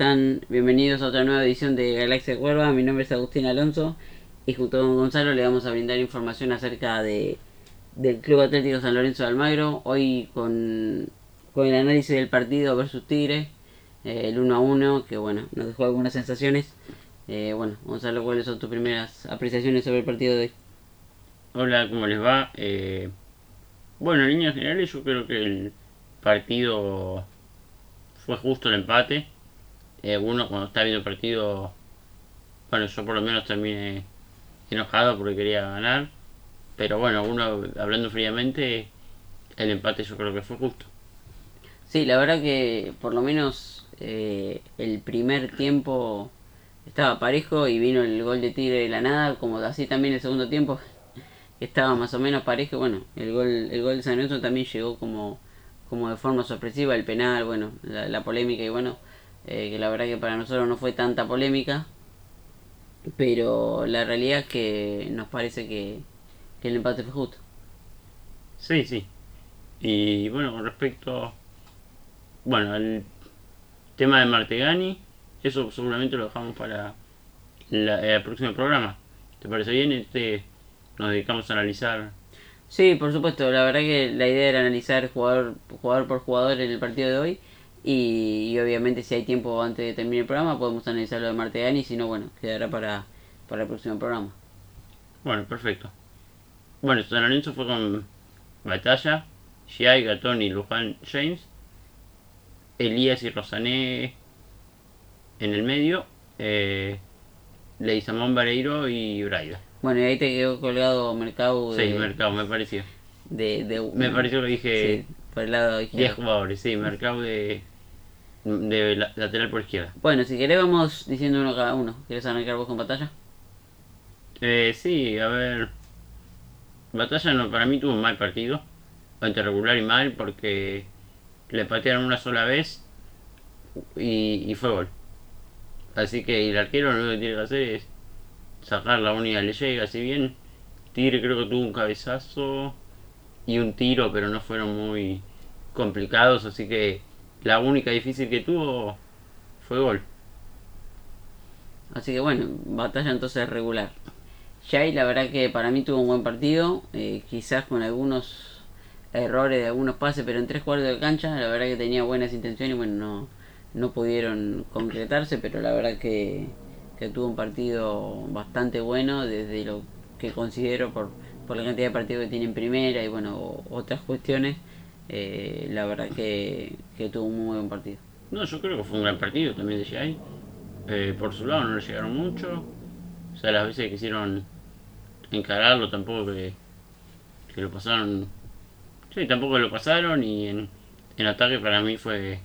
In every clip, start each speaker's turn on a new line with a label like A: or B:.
A: Hola, ¿cómo están? Bienvenidos a otra nueva edición de Galaxia Cuerva. Mi nombre es Agustín Alonso y junto con Gonzalo le vamos a brindar información acerca de, del Club Atlético San Lorenzo de Almagro. Hoy con, con el análisis del partido versus Tigre, eh, el 1 a 1, que bueno, nos dejó algunas sensaciones. Eh, bueno, Gonzalo, ¿cuáles son tus primeras apreciaciones sobre el partido de hoy?
B: Hola, ¿cómo les va? Eh, bueno, en líneas generales yo creo que el partido fue justo el empate. Eh, uno cuando está viendo el partido, bueno, yo por lo menos terminé enojado porque quería ganar. Pero bueno, uno hablando fríamente, el empate yo creo que fue justo.
A: Sí, la verdad que por lo menos eh, el primer tiempo estaba parejo y vino el gol de Tigre de la nada, como así también el segundo tiempo estaba más o menos parejo. Bueno, el gol, el gol de San Lorenzo también llegó como, como de forma sorpresiva, el penal, bueno, la, polémica y bueno, eh, que la verdad que para nosotros no fue tanta polémica, pero la realidad es que nos parece que, que el empate fue justo.
B: Sí, sí. Y bueno, con respecto bueno, al tema de Martegani, eso seguramente lo dejamos para el próximo programa. ¿Te parece bien? Este, nos dedicamos a analizar.
A: Sí, por supuesto. La verdad que la idea era analizar jugador, jugador por jugador en el partido de hoy. Y, obviamente si hay tiempo antes de terminar el programa podemos analizar lo de Martegani. Si no, bueno, quedará para, para el próximo programa.
B: Bueno, perfecto. Bueno, San Lorenzo fue con Batalla, Giai, Gatón y Luján James. Elías y Rosané en el medio. Eh, Leizamón Vareiro y Braida.
A: Bueno, y ahí te quedó colgado Mercado.
B: De, sí, Mercado, me pareció.
A: De, de,
B: me pareció que dije.
A: Sí, por el lado
B: izquierdo. 10 jugadores, sí, Mercado de, de lateral por izquierda.
A: Bueno, si querés, vamos diciendo uno cada uno. ¿Quieres arrancar vos con batalla?
B: Eh, sí, a ver. Batalla no, para mí tuvo un mal partido. Entre regular y mal, porque le patearon una sola vez y, y fue gol. Así que el arquero lo único que tiene que hacer es sacar la única le llega. Si bien Tigre creo que tuvo un cabezazo y un tiro, pero no fueron muy complicados. Así que la única difícil que tuvo fue gol.
A: Así que bueno, batalla entonces regular. Jay, la verdad que para mí tuvo un buen partido, eh, quizás con algunos errores de algunos pases, pero en tres cuartos de cancha, la verdad que tenía buenas intenciones y bueno, no, no pudieron concretarse, pero la verdad que, que tuvo un partido bastante bueno desde lo que considero por, por la cantidad de partidos que tiene en primera y bueno, otras cuestiones, eh, la verdad que, que tuvo un muy buen partido.
B: No, yo creo que fue un gran partido también de Jai. Eh, por su lado no le llegaron mucho. O sea, las veces que quisieron encararlo tampoco que, lo pasaron. Sí, tampoco lo pasaron y en, en ataque para mí fue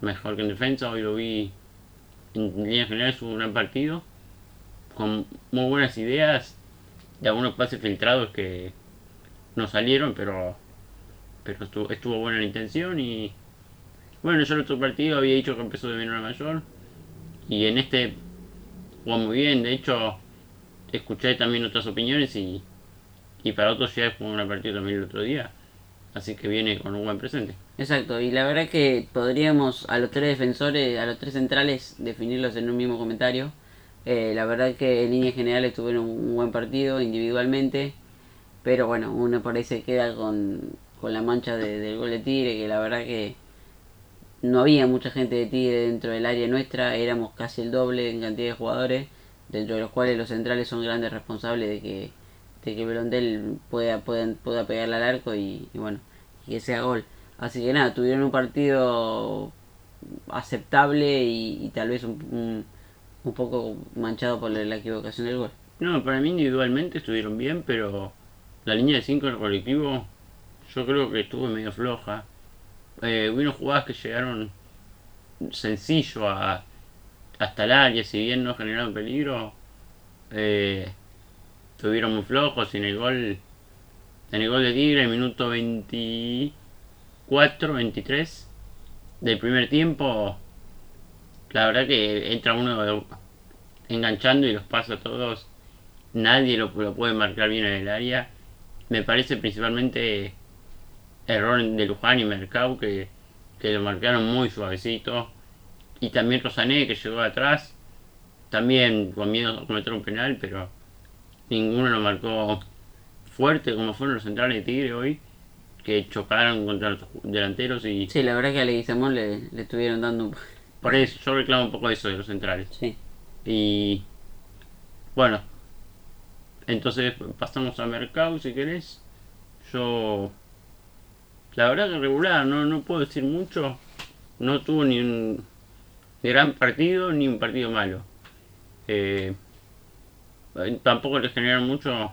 B: mejor que en defensa. Hoy lo vi en líneas generales un gran partido. Con muy buenas ideas. Y algunos pases filtrados que no salieron, pero pero estuvo, estuvo buena la intención y bueno, yo en otro partido había dicho que empezó de menor a mayor y en este jugó muy bien, de hecho escuché también otras opiniones y, y para otros ya jugó una partida también el otro día, así que viene con un buen presente.
A: Exacto, y la verdad que podríamos a los tres defensores, a los tres centrales, definirlos en un mismo comentario. Eh, la verdad que en líneas generales tuvieron un buen partido individualmente, pero bueno, uno por ahí se queda con, con la mancha de, del gol de Tigre, que la verdad que no había mucha gente de Tigre dentro del área nuestra, éramos casi el doble en cantidad de jugadores, dentro de los cuales los centrales son grandes responsables de que, de que Belondel pueda, pueda, pueda pegarle al arco y, bueno, y que sea gol. Así que nada, tuvieron un partido aceptable y, tal vez un, un, poco manchado por la, equivocación del gol.
B: No, para mí individualmente estuvieron bien, pero la línea de 5 en el colectivo yo creo que estuvo medio floja. Eh, hubo jugadas que llegaron sencillo a, hasta el área, si bien no generaron peligro, eh, estuvieron muy flojos en el gol, en el gol de Tigre, minuto 20 4-23 del primer tiempo, la verdad que entra uno enganchando y los pasa a todos. Nadie lo, puede marcar bien en el área. Me parece principalmente error de Luján y Mercado que, que lo marcaron muy suavecito. y también Rosané que llegó atrás, también con miedo a cometer un penal, pero ninguno lo marcó fuerte como fueron los centrales de Tigre hoy, que chocaron contra los delanteros y...
A: Sí, la verdad que a Leguizamón le, le estuvieron dando un...
B: Por eso, yo reclamo un poco eso de los centrales.
A: Sí.
B: Y bueno, entonces pasamos a Mercado si querés. Yo, la verdad que regular, no, no puedo decir mucho. No tuvo ni un gran partido ni un partido malo. Eh, tampoco le generaron mucho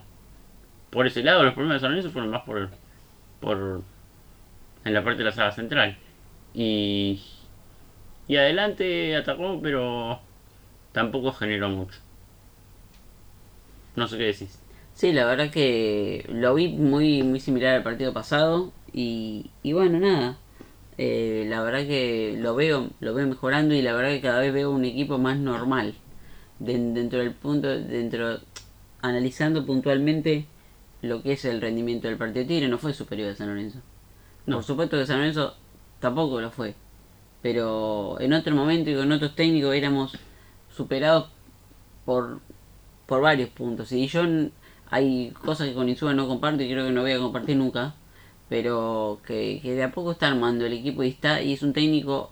B: por ese lado. Los problemas de San Lorenzo fueron más por, por en la parte de la sala central. Y, y adelante atacó, pero tampoco generó mucho. No sé qué decís.
A: Sí, la verdad que lo vi muy, muy similar al partido pasado y, y bueno, nada. Eh, la verdad que lo veo, lo veo mejorando y la verdad que cada vez veo un equipo más normal. Den- dentro del punto, dentro, analizando puntualmente lo que es el rendimiento del partido de Tigre, no fue superior a San Lorenzo.
B: No.
A: Por supuesto que San Lorenzo tampoco lo fue. Pero en otro momento y con otros técnicos éramos superados por, por varios puntos. Y yo hay cosas que con Insúa no comparto y creo que no voy a compartir nunca. Pero que, que de a poco está armando el equipo y está y es un técnico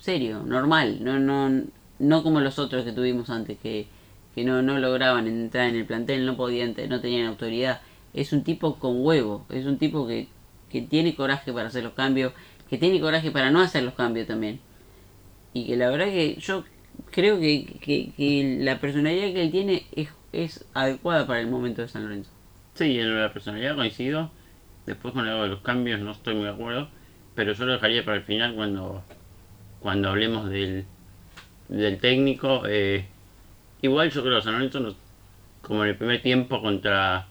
A: serio, normal, no, no, no como los otros que tuvimos antes, que, que no, no lograban entrar en el plantel, no podían, no tenían autoridad. Es un tipo con huevo, es un tipo que, que tiene coraje para hacer los cambios, que tiene coraje para no hacer los cambios también. Y que la verdad que yo creo que, que, que la personalidad que él tiene es, es adecuada para el momento de San Lorenzo.
B: Sí, en la personalidad coincido. Después con algo de los cambios no estoy muy de acuerdo. Pero yo lo dejaría para el final cuando, cuando hablemos del, del técnico. Eh, igual yo creo que San Lorenzo, no- como en el primer tiempo contra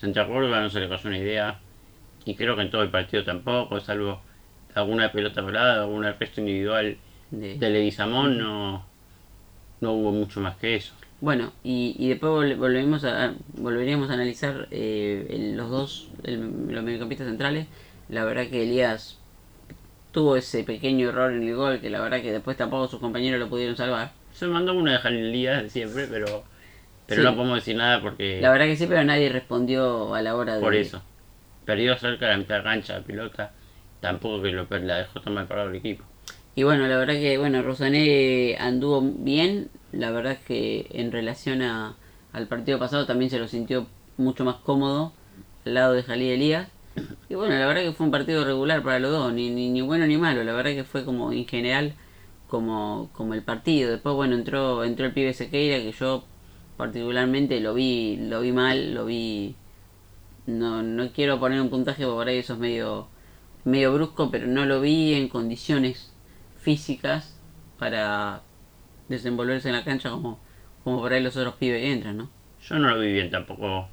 B: Santa Córdoba, no se le cayó una idea. Y creo que en todo el partido tampoco, salvo alguna pelota volada, algún arresto individual
A: De,
B: de Leguizamón, no, no hubo mucho más que eso.
A: Bueno, y, y después vol- volvemos a, volveríamos a analizar eh, el- los dos, el- los mediocampistas centrales. La verdad que Elías tuvo ese pequeño error en el gol que la verdad que después tampoco sus compañeros lo pudieron salvar.
B: Se mandó una de Jalilías de siempre, pero, pero
A: Sí.
B: no podemos decir nada porque
A: La verdad que sí, pero nadie respondió a la hora de...
B: por eso. Perdió cerca de la mitad de cancha la pelota. Tampoco que lo la dejó tan mal parado el equipo.
A: Y bueno, la verdad que bueno, Rosané anduvo bien. La verdad que en relación a, al partido pasado también se lo sintió mucho más cómodo al lado de Jalí Elías. Y bueno, la verdad que fue un partido regular para los dos, ni, ni, ni bueno ni malo. La verdad que fue como en general como, como el partido. Después bueno entró, entró el pibe Sequeira que yo particularmente lo vi, lo vi mal, lo vi no, no quiero poner un puntaje porque por ahí eso es medio, medio brusco, pero no lo vi en condiciones físicas para desenvolverse en la cancha como, como por ahí los otros pibes entran, ¿no?
B: Yo no lo vi bien tampoco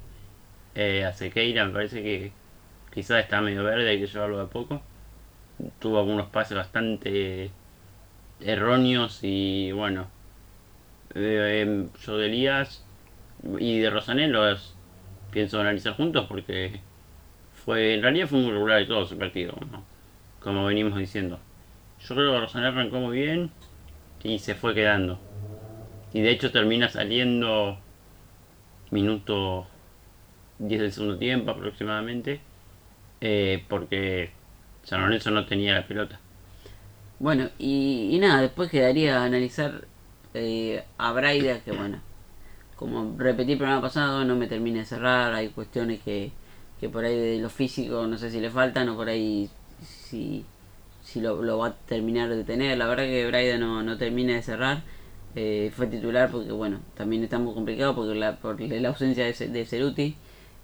B: eh, a Sequeira. Me parece que quizás está medio verde, hay que llevarlo de poco. Tuvo algunos pases bastante erróneos y bueno. em, yo de Elías y de Rosané los pienso analizar juntos porque fue en realidad fue muy regular de todo ese partido, como venimos diciendo. Yo creo que Rosané arrancó muy bien y se fue quedando. Y de hecho termina saliendo minuto 10 del segundo tiempo aproximadamente. eh, porque San Lorenzo no tenía la pelota.
A: Bueno, y, nada, después quedaría analizar eh, a Braida, que bueno, como repetí el programa pasado, no me termina de cerrar, hay cuestiones que, que por ahí de lo físico no sé si le faltan o por ahí si, si lo, lo va a terminar de tener. La verdad que Braida no, no termina de cerrar. Eh, fue titular porque bueno, también está muy complicado porque la, por la ausencia de, de Ceruti.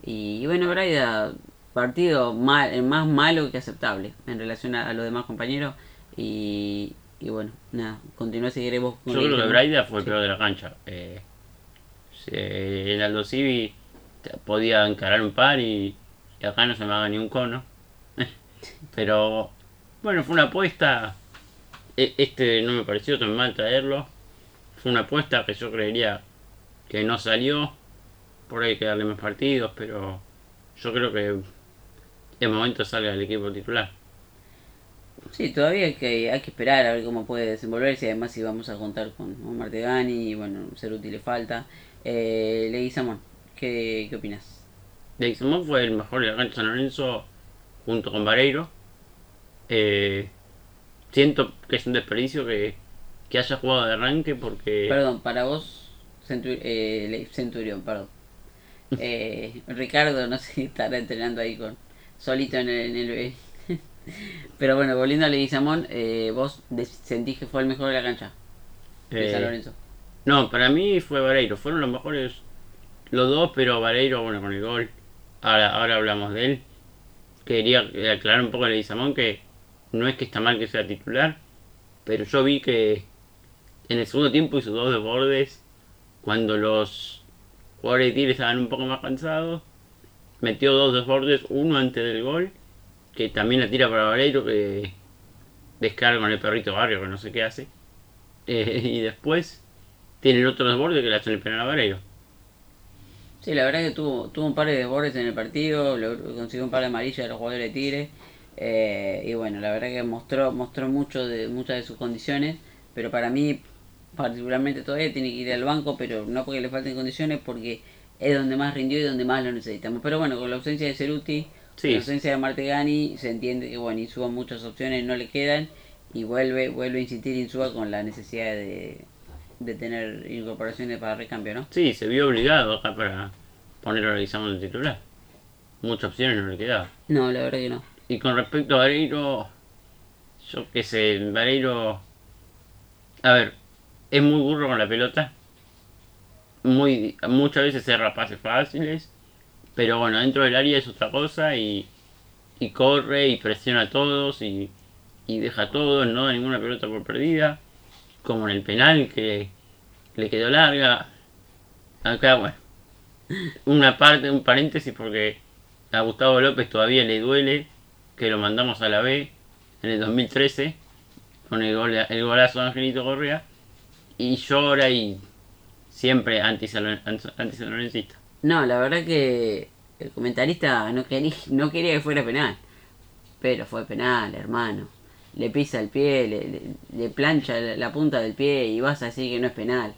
A: Y, y bueno, Braida, partido mal, eh, más malo que aceptable en relación a, a los demás compañeros. Y, y bueno, nada, continúa si con
B: Yo creo que. Braida fue el
A: Sí.
B: peor de la cancha. Eh, el Aldo Civi podía encarar un par y, y acá no se me haga ni un cono. Pero bueno, fue una apuesta. E- Este no me pareció tan mal traerlo. Fue una apuesta que yo creería que no salió. Por ahí hay que darle más partidos, pero yo creo que es momento salga el equipo titular.
A: Sí, todavía hay que, hay que esperar a ver cómo puede desenvolverse. Además, si vamos a contar con Omar Tegani y bueno, Ceruti le falta. Eh, Leguizamón, ¿qué, ¿qué opinas?
B: Leguizamón fue el mejor de la cancha de San Lorenzo junto con Vareiro. Eh, siento que es un desperdicio que, que haya jugado de arranque porque.
A: Perdón, para vos, Centur- eh, Centurión, perdón. Eh, Ricardo, no sé si estará entrenando ahí con solito en el, en el- Pero bueno, volviendo a Leguizamón, eh, vos sentís que fue el mejor de la cancha de
B: eh,
A: San Lorenzo.
B: No, para mí fue Vareiro. Fueron los mejores los dos, pero Vareiro, bueno, con el gol. Ahora, ahora hablamos de él. Quería aclarar un poco a Leguizamón que no es que está mal que sea titular, pero yo vi que en el segundo tiempo hizo dos desbordes cuando los jugadores de Tigre estaban un poco más cansados. Metió dos desbordes, uno antes del gol, que también la tira para Vareiro, que descarga con el perrito barrio, que no sé qué hace. Eh, y después tiene el otro desborde que le hacen el penal a Vareiro.
A: Sí, la verdad que tuvo, un par de desbordes en el partido, consiguió un par de amarillas de los jugadores de Tigre. Eh, y bueno, la verdad que mostró, mostró mucho de muchas de sus condiciones, pero para mí, particularmente todavía tiene que ir al banco, pero no porque le falten condiciones, porque es donde más rindió y donde más lo necesitamos. Pero bueno, con la ausencia de Ceruti,
B: Sí.
A: la ausencia de Martegani, se entiende que bueno, Insúa muchas opciones no le quedan y vuelve, vuelve a insistir Insúa con la necesidad de, de tener incorporaciones para recambio, ¿no?
B: Sí, se vio obligado acá para poner a de titular. Muchas opciones no le quedaban.
A: No, la verdad que no.
B: Y con respecto a Vareiro, yo qué sé, Vareiro, a ver, es muy burro con la pelota. Muy, muchas veces cerra pases fáciles, pero bueno, dentro del área es otra cosa y, y corre y presiona a todos y, y deja a todos, no da ninguna pelota por perdida, como en el penal que le quedó larga. Acá, bueno, una parte, un paréntesis porque a Gustavo López todavía le duele que lo mandamos a la B en el 2013 con el, gol, el golazo de Angelito Correa y llora y siempre anti-salonencista.
A: No, la verdad que el comentarista no quería, no quería que fuera penal. Pero fue penal, hermano. Le pisa el pie, le, le- le plancha la, la punta del pie y vas a decir que no es penal.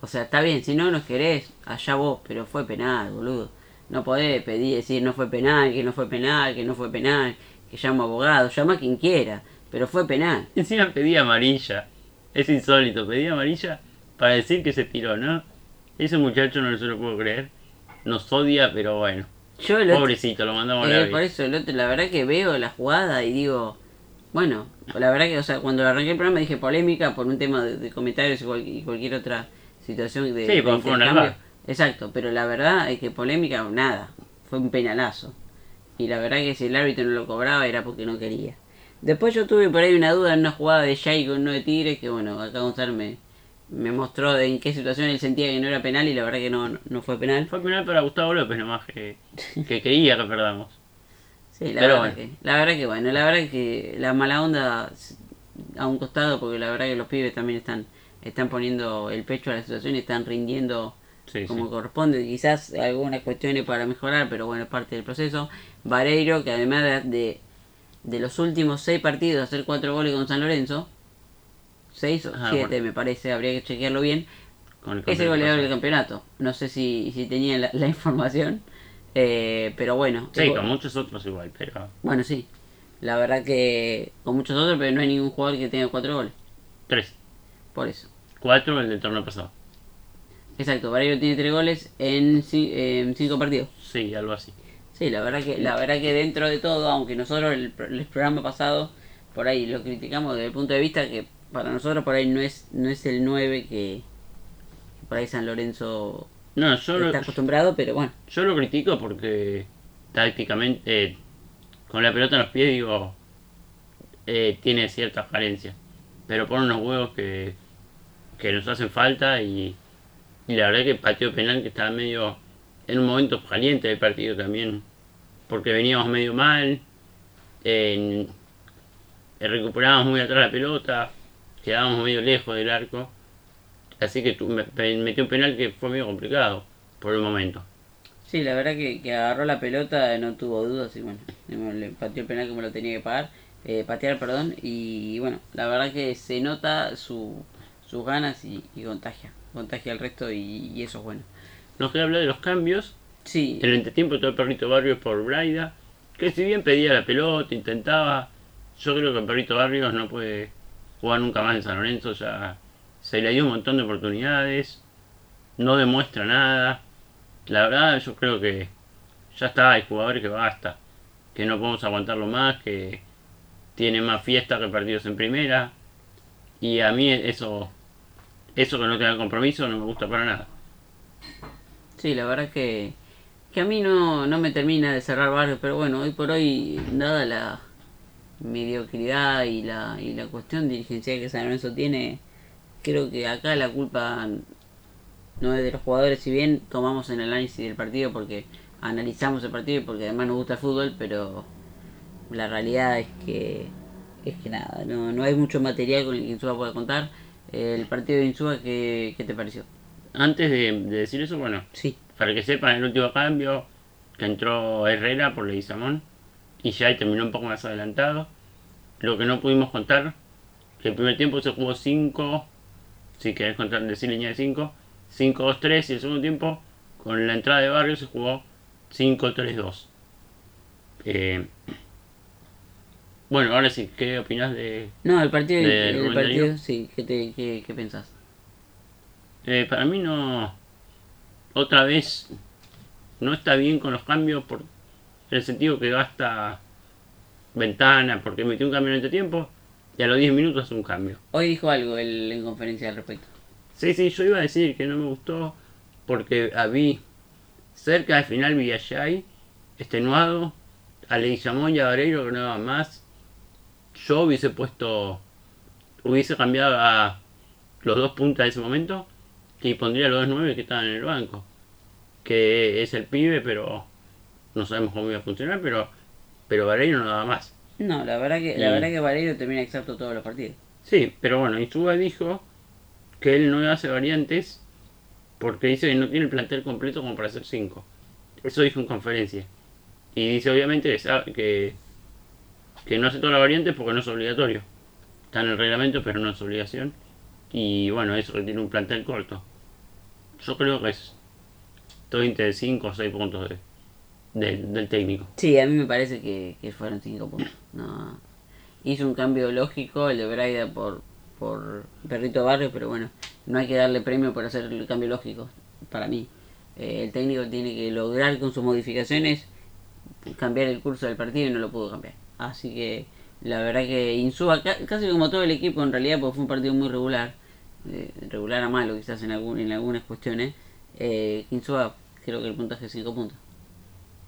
A: O sea, está bien, si no nos querés, allá vos, pero fue penal, boludo. No podés pedir, decir no fue penal, que no fue penal, que no fue penal, que llama abogado, llama a quien quiera, pero fue penal.
B: Encima pedía amarilla. Es insólito, pedía amarilla para decir que se tiró, ¿no? Ese muchacho no se lo puedo creer. Nos odia, pero bueno.
A: Yo el otro-
B: Pobrecito, lo mandamos a
A: Eh,
B: la
A: por
B: B.
A: eso, el otro, la verdad que veo la jugada y digo, bueno, la verdad que, o sea, cuando arranqué el programa dije polémica por un tema de, de comentarios y, cual- y cualquier otra situación de,
B: Sí,
A: de intercambio. Exacto, pero la verdad es que polémica, nada, fue un penalazo. Y la verdad que si el árbitro no lo cobraba era porque no quería. Después yo tuve por ahí una duda en una jugada de Jay con uno de Tigres, que bueno, acá Gonzalo me, me mostró de en qué situación él sentía que no era penal y la verdad que no, no, no fue penal.
B: Fue penal para Gustavo López nomás, que, que quería que perdamos.
A: Sí, la
B: Pero
A: verdad,
B: bueno.
A: que, la verdad que bueno, la verdad que la mala onda a un costado porque la verdad que los pibes también están están poniendo el pecho a la situación y están rindiendo
B: Sí,
A: como
B: sí.
A: corresponde, quizás algunas cuestiones para mejorar, pero bueno, es parte del proceso. Vareiro, que además de, de, los últimos seis partidos hacer cuatro goles con San Lorenzo, seis o
B: Ah,
A: siete
B: bueno.
A: me parece, habría que chequearlo bien,
B: el
A: es el goleador del campeonato. No sé si, si tenía la, la información, eh, pero bueno.
B: Sí, con muchos otros igual, pero
A: bueno, sí. La verdad que con muchos otros, pero no hay ningún jugador que tenga cuatro goles.
B: tres.
A: Por eso.
B: Cuatro el del torneo pasado.
A: Exacto, Vareiro tiene tres goles en, en cinco partidos.
B: Sí, algo así.
A: Sí, la verdad que la verdad que dentro de todo, aunque nosotros el, el programa pasado por ahí lo criticamos desde el punto de vista que para nosotros por ahí no es no es el 9 que, que por ahí San Lorenzo
B: No, yo lo,
A: está acostumbrado, pero bueno.
B: yo lo critico porque tácticamente, eh, con la pelota en los pies, digo, eh, tiene ciertas carencias. Pero pone unos huevos que, que nos hacen falta y, y la verdad que pateó penal que estaba medio en un momento caliente del partido también, porque veníamos medio mal, eh, recuperábamos muy atrás la pelota, quedábamos medio lejos del arco, así que tu- me- un penal que fue medio complicado por el momento.
A: Sí, la verdad que, agarró la pelota, no tuvo dudas y bueno, le pateó el penal como lo tenía que pagar. eh, patear, perdón, y bueno, la verdad que se nota su, sus ganas y contagia, contagia al resto y, y eso es bueno.
B: Nos queda hablar de los cambios.
A: Sí,
B: En el entretiempo todo el perrito Barrios por Braida, que si bien pedía la pelota, intentaba, yo creo que el perrito Barrios no puede jugar nunca más en San Lorenzo, ya se le dio un montón de oportunidades, no demuestra nada. La verdad yo creo que ya está, hay jugadores que basta, que no podemos aguantarlo más, que tiene más fiesta que partidos en primera, y a mí eso, eso que no tenga compromiso no me gusta para nada.
A: sí, la verdad que, que a mí no, no me termina de cerrar barrio, pero bueno, hoy por hoy, dada la mediocridad y la, y la cuestión dirigencial que San Lorenzo tiene, creo que acá la culpa no es de los jugadores, si bien tomamos el análisis del partido porque analizamos el partido y porque además nos gusta el fútbol, pero la realidad es que es que nada, no, no hay mucho material con el que Insúa pueda contar. El partido de Insúa, ¿qué, qué te pareció?
B: Antes de, de decir eso, bueno,
A: Sí,
B: Para que sepan, el último cambio que entró Herrera por Leguizamón y ya terminó un poco más adelantado. Lo que no pudimos contar, que el primer tiempo se jugó 5, si querés contar, decir línea de 5, 5-2-3 y el segundo tiempo con la entrada de Barrio se jugó 5-3-2. Eh, bueno, ahora sí, ¿qué opinas de...?
A: no, el partido,
B: ¿De
A: el partido sí, ¿qué, te, qué, qué pensás?
B: Eh, para mí no. Otra vez no está bien con los cambios por el sentido que gasta ventana porque metió un cambio en este tiempo y a los 10 minutos hace un cambio.
A: Hoy dijo algo él en conferencia al respecto.
B: Sí, sí, yo iba a decir que no me gustó porque vi cerca del final Villayay extenuado, a Leguizamón y a Vareiro que no daban más. Yo hubiese puesto, hubiese cambiado a los dos puntas de ese momento y pondría a los dos nueve que estaban en el banco. Que es el pibe, pero no sabemos cómo iba a funcionar, pero, pero Vareiro no daba más.
A: No, la verdad que, la verdad que Valerio termina exacto todos los partidos.
B: Sí, pero bueno, Insúa dijo que él no hace variantes porque dice que no tiene el plantel completo como para hacer 5. Eso dijo en conferencia. Y dice obviamente que, sabe- que, que no hace todas las variantes porque no es obligatorio. Está en el reglamento pero no es obligación. Y bueno, eso que tiene un plantel corto. Yo creo que es todo de 5 o 6 puntos de, del- del técnico.
A: Sí, a mí me parece que, que fueron cinco puntos. No. Hizo un cambio lógico el de Braida por, por Perrito Barrio, pero bueno, no hay que darle premio por hacer el cambio lógico, para mí. Eh, el técnico tiene que lograr con sus modificaciones cambiar el curso del partido y no lo pudo cambiar. Así que la verdad que Insúa, ca- casi como todo el equipo en realidad, porque fue un partido muy regular, eh, regular a malo quizás en, algún, en algunas cuestiones, eh, Insúa creo que el puntaje es 5 puntos.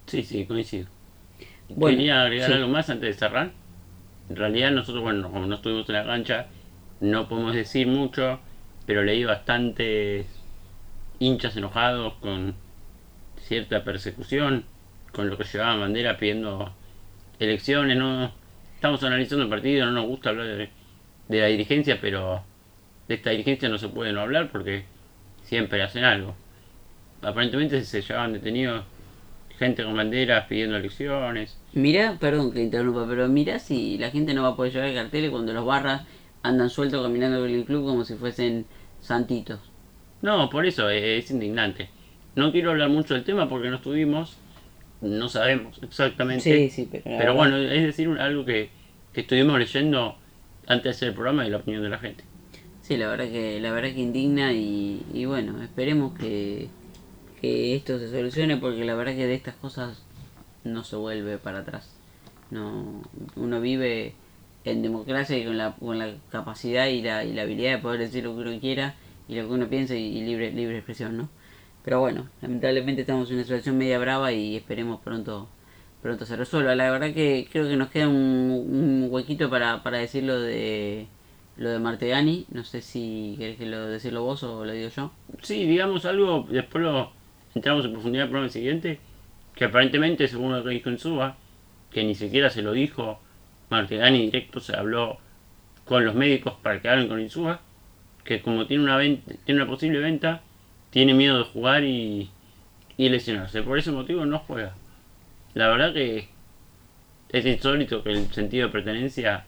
B: Sí, sí, coincido.
A: Bueno,
B: Quería agregar
A: sí.
B: algo más antes de cerrar. En realidad nosotros, bueno, como no estuvimos en la cancha, no podemos decir mucho, pero leí bastantes hinchas enojados con cierta persecución, con lo que llevaban bandera pidiendo elecciones. No estamos analizando el partido, no nos gusta hablar de, de la dirigencia, pero de esta dirigencia no se puede no hablar porque siempre hacen algo. Aparentemente se llevaban detenidos gente con banderas pidiendo elecciones.
A: Mirá, perdón que interrumpa, pero mirá si la gente no va a poder llevar carteles cuando los barras andan sueltos caminando por el club como si fuesen santitos.
B: No, por eso eh, es indignante. No quiero hablar mucho del tema porque no estuvimos, no sabemos exactamente.
A: Sí, sí, pero...
B: Pero bueno, es decir, algo que, que estuvimos leyendo antes de hacer el programa y la opinión de la gente.
A: Sí, la verdad que, la verdad que indigna y, y bueno, esperemos que, que esto se solucione porque la verdad que de estas cosas no se vuelve para atrás. No, uno vive en democracia y con la, con la capacidad y la, y la habilidad de poder decir lo que uno quiera y lo que uno piensa y, y libre, libre expresión, ¿no? Pero bueno, lamentablemente estamos en una situación media brava y esperemos pronto pronto se resuelva. La verdad que creo que nos queda un, huequito para, para decir lo de lo de Martegani. No sé si querés que lo decirlo vos o lo digo yo.
B: Sí, digamos algo, después lo entramos en profundidad el programa siguiente, que aparentemente, según lo que dijo en Suba, que ni siquiera se lo dijo Martegani directo, se habló con los médicos para que hablen con Insúa, que como tiene una venta, tiene una posible venta, tiene miedo de jugar y, y lesionarse. Por ese motivo no juega. La verdad que es insólito que el sentido de pertenencia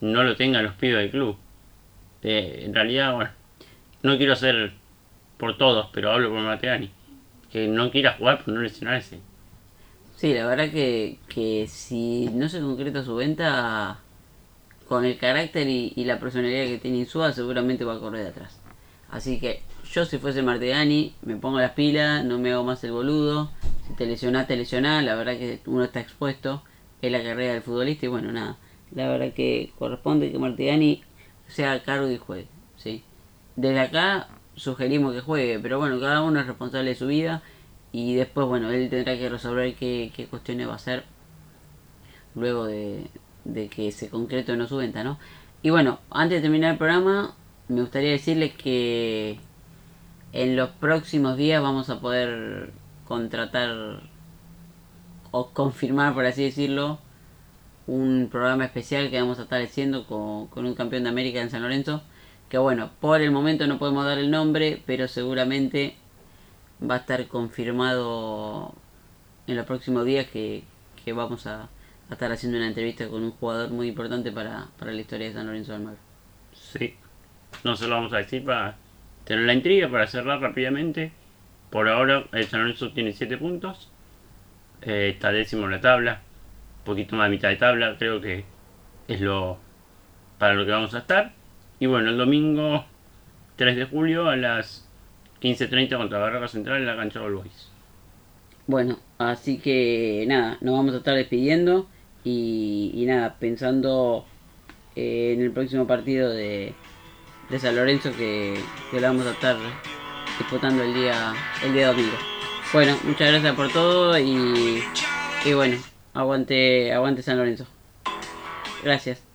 B: no lo tengan los pibes del club. Eh, en realidad, bueno, no quiero hacer por todos, pero hablo por Mateani. Que no quiera jugar por no lesionarse.
A: Sí, la verdad que, que si no se concreta su venta, con el carácter y, la personalidad que tiene Insúa, seguramente va a correr de atrás. Así que yo si fuese Martegani, me pongo las pilas, no me hago más el boludo. Si te lesionás, te lesionás, la verdad que uno está expuesto, es la carrera del futbolista y bueno, nada. La verdad que corresponde que Martegani sea cargo y juegue, ¿sí? Desde acá sugerimos que juegue, pero bueno, cada uno es responsable de su vida y después, bueno, él tendrá que resolver qué, qué cuestiones va a hacer luego de, de que se concrete o no su venta, ¿no? Y bueno, antes de terminar el programa, me gustaría decirles que en los próximos días vamos a poder contratar o confirmar, por así decirlo, un programa especial que vamos a estar haciendo con, un campeón de América en San Lorenzo. Que bueno, por el momento no podemos dar el nombre, pero seguramente va a estar confirmado en los próximos días que, vamos a, estar haciendo una entrevista con un jugador muy importante para, para la historia de San Lorenzo del Mar.
B: Sí, no se lo vamos a decir para tener la intriga, para cerrar rápidamente. Por ahora el San Lorenzo tiene 7 puntos, eh, está décimo en la tabla, un poquito más de mitad de tabla, creo que es lo para lo que vamos a estar. Y bueno, el domingo 3 de julio a las 15.30 contra Barraca Central en la cancha de Boys.
A: Bueno, así que nada, nos vamos a estar despidiendo y, nada, pensando eh, en el próximo partido de, de San Lorenzo que, que vamos a estar disputando el día, el día domingo. Bueno, muchas gracias por todo y, y bueno, aguante, aguante San Lorenzo. Gracias.